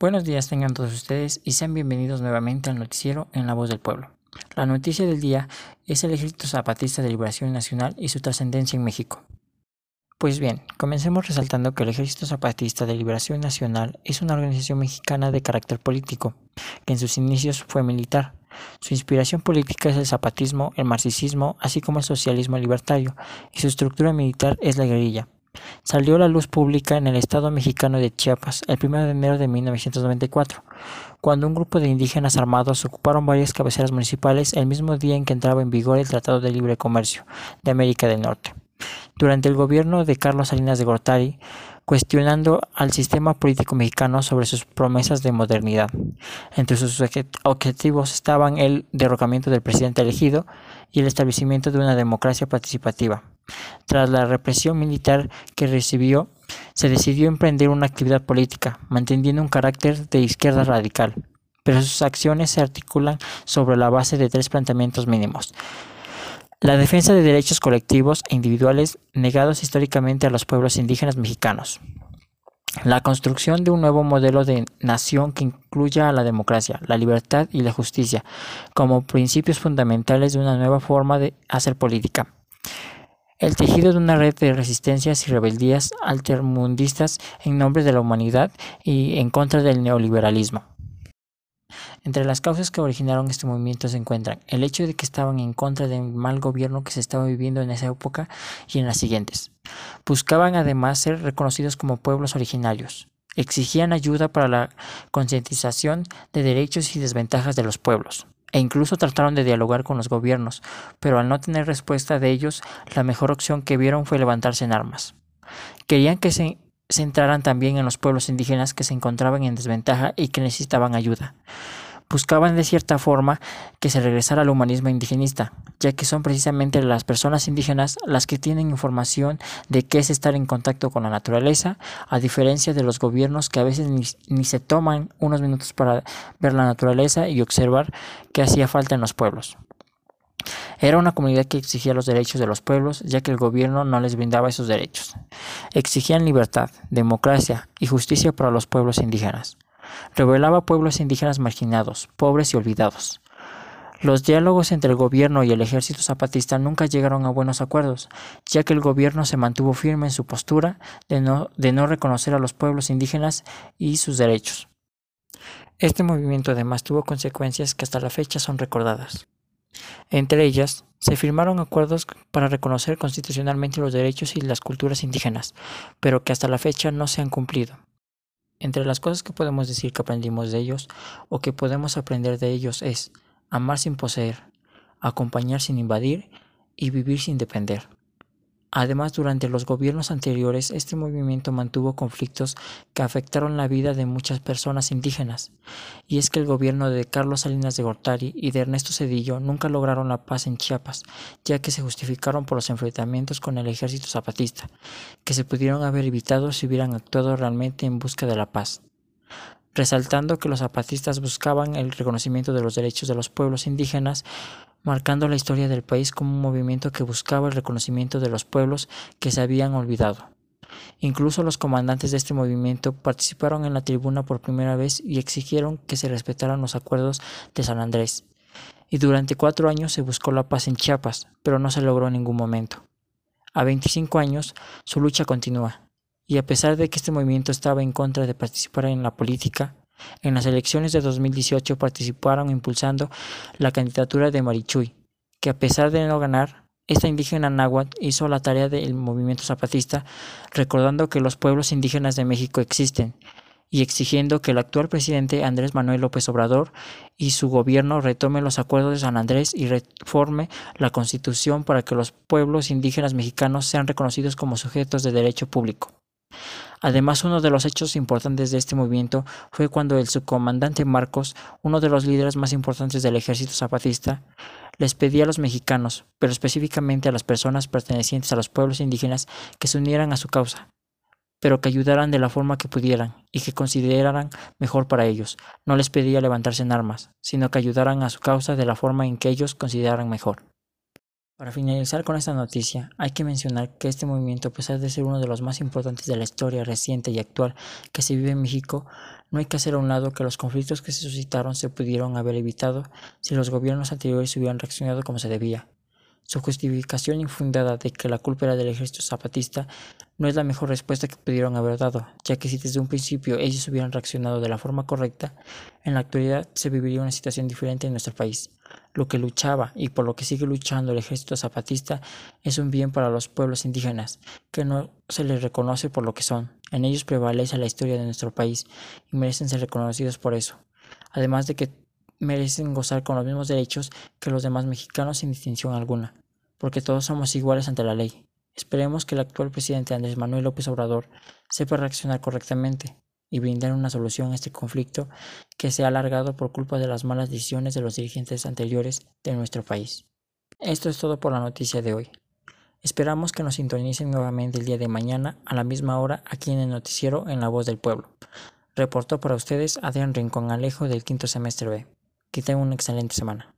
Buenos días tengan todos ustedes y sean bienvenidos nuevamente al noticiero en la voz del pueblo. La noticia del día es el Ejército Zapatista de Liberación Nacional y su trascendencia en México. Pues bien, comencemos resaltando que el Ejército Zapatista de Liberación Nacional es una organización mexicana de carácter político, que en sus inicios fue militar. Su inspiración política es el zapatismo, el marxismo, así como el socialismo libertario, y su estructura militar es la guerrilla. Salió a la luz pública en el estado mexicano de Chiapas el 1 de enero de 1994, cuando un grupo de indígenas armados ocuparon varias cabeceras municipales el mismo día en que entraba en vigor el Tratado de Libre Comercio de América del Norte. Durante el gobierno de Carlos Salinas de Gortari, cuestionando al sistema político mexicano sobre sus promesas de modernidad. Entre sus objetivos estaban el derrocamiento del presidente elegido y el establecimiento de una democracia participativa. Tras la represión militar que recibió, se decidió emprender una actividad política, manteniendo un carácter de izquierda radical, pero sus acciones se articulan sobre la base de tres planteamientos mínimos. La defensa de derechos colectivos e individuales negados históricamente a los pueblos indígenas mexicanos. La construcción de un nuevo modelo de nación que incluya la democracia, la libertad y la justicia como principios fundamentales de una nueva forma de hacer política el tejido de una red de resistencias y rebeldías altermundistas en nombre de la humanidad y en contra del neoliberalismo. Entre las causas que originaron este movimiento se encuentran el hecho de que estaban en contra del mal gobierno que se estaba viviendo en esa época y en las siguientes. Buscaban además ser reconocidos como pueblos originarios. Exigían ayuda para la concientización de derechos y desventajas de los pueblos e incluso trataron de dialogar con los gobiernos, pero al no tener respuesta de ellos, la mejor opción que vieron fue levantarse en armas. Querían que se centraran también en los pueblos indígenas que se encontraban en desventaja y que necesitaban ayuda buscaban de cierta forma que se regresara al humanismo indigenista, ya que son precisamente las personas indígenas las que tienen información de qué es estar en contacto con la naturaleza, a diferencia de los gobiernos que a veces ni, se toman unos minutos para ver la naturaleza y observar qué hacía falta en los pueblos. Era una comunidad que exigía los derechos de los pueblos, ya que el gobierno no les brindaba esos derechos. Exigían libertad, democracia y justicia para los pueblos indígenas revelaba pueblos indígenas marginados, pobres y olvidados. Los diálogos entre el gobierno y el ejército zapatista nunca llegaron a buenos acuerdos, ya que el gobierno se mantuvo firme en su postura de no, de no reconocer a los pueblos indígenas y sus derechos. Este movimiento además tuvo consecuencias que hasta la fecha son recordadas. Entre ellas, se firmaron acuerdos para reconocer constitucionalmente los derechos y las culturas indígenas, pero que hasta la fecha no se han cumplido. Entre las cosas que podemos decir que aprendimos de ellos o que podemos aprender de ellos es amar sin poseer, acompañar sin invadir y vivir sin depender. Además, durante los gobiernos anteriores, este movimiento mantuvo conflictos que afectaron la vida de muchas personas indígenas, y es que el gobierno de Carlos Salinas de Gortari y de Ernesto Cedillo nunca lograron la paz en Chiapas, ya que se justificaron por los enfrentamientos con el ejército zapatista, que se pudieron haber evitado si hubieran actuado realmente en busca de la paz. Resaltando que los zapatistas buscaban el reconocimiento de los derechos de los pueblos indígenas, marcando la historia del país como un movimiento que buscaba el reconocimiento de los pueblos que se habían olvidado. Incluso los comandantes de este movimiento participaron en la tribuna por primera vez y exigieron que se respetaran los acuerdos de San Andrés. Y durante cuatro años se buscó la paz en Chiapas, pero no se logró en ningún momento. A 25 años, su lucha continúa, y a pesar de que este movimiento estaba en contra de participar en la política, en las elecciones de 2018 participaron impulsando la candidatura de Marichuy, que a pesar de no ganar, esta indígena náhuatl hizo la tarea del movimiento zapatista, recordando que los pueblos indígenas de México existen y exigiendo que el actual presidente Andrés Manuel López Obrador y su gobierno retome los acuerdos de San Andrés y reforme la constitución para que los pueblos indígenas mexicanos sean reconocidos como sujetos de derecho público. Además, uno de los hechos importantes de este movimiento fue cuando el subcomandante Marcos, uno de los líderes más importantes del ejército zapatista, les pedía a los mexicanos, pero específicamente a las personas pertenecientes a los pueblos indígenas, que se unieran a su causa, pero que ayudaran de la forma que pudieran y que consideraran mejor para ellos. No les pedía levantarse en armas, sino que ayudaran a su causa de la forma en que ellos consideraran mejor. Para finalizar con esta noticia, hay que mencionar que este movimiento, a pesar de ser uno de los más importantes de la historia reciente y actual que se vive en México, no hay que hacer a un lado que los conflictos que se suscitaron se pudieron haber evitado si los gobiernos anteriores hubieran reaccionado como se debía. Su justificación infundada de que la culpa era del ejército zapatista no es la mejor respuesta que pudieron haber dado, ya que si desde un principio ellos hubieran reaccionado de la forma correcta, en la actualidad se viviría una situación diferente en nuestro país. Lo que luchaba y por lo que sigue luchando el ejército zapatista es un bien para los pueblos indígenas, que no se les reconoce por lo que son. En ellos prevalece la historia de nuestro país y merecen ser reconocidos por eso. Además de que merecen gozar con los mismos derechos que los demás mexicanos sin distinción alguna, porque todos somos iguales ante la ley. Esperemos que el actual presidente Andrés Manuel López Obrador sepa reaccionar correctamente y brindar una solución a este conflicto que se ha alargado por culpa de las malas decisiones de los dirigentes anteriores de nuestro país. Esto es todo por la noticia de hoy. Esperamos que nos sintonicen nuevamente el día de mañana a la misma hora aquí en el noticiero en La Voz del Pueblo. Reportó para ustedes Adrián Rincón Alejo del quinto semestre B. Que tengan una excelente semana.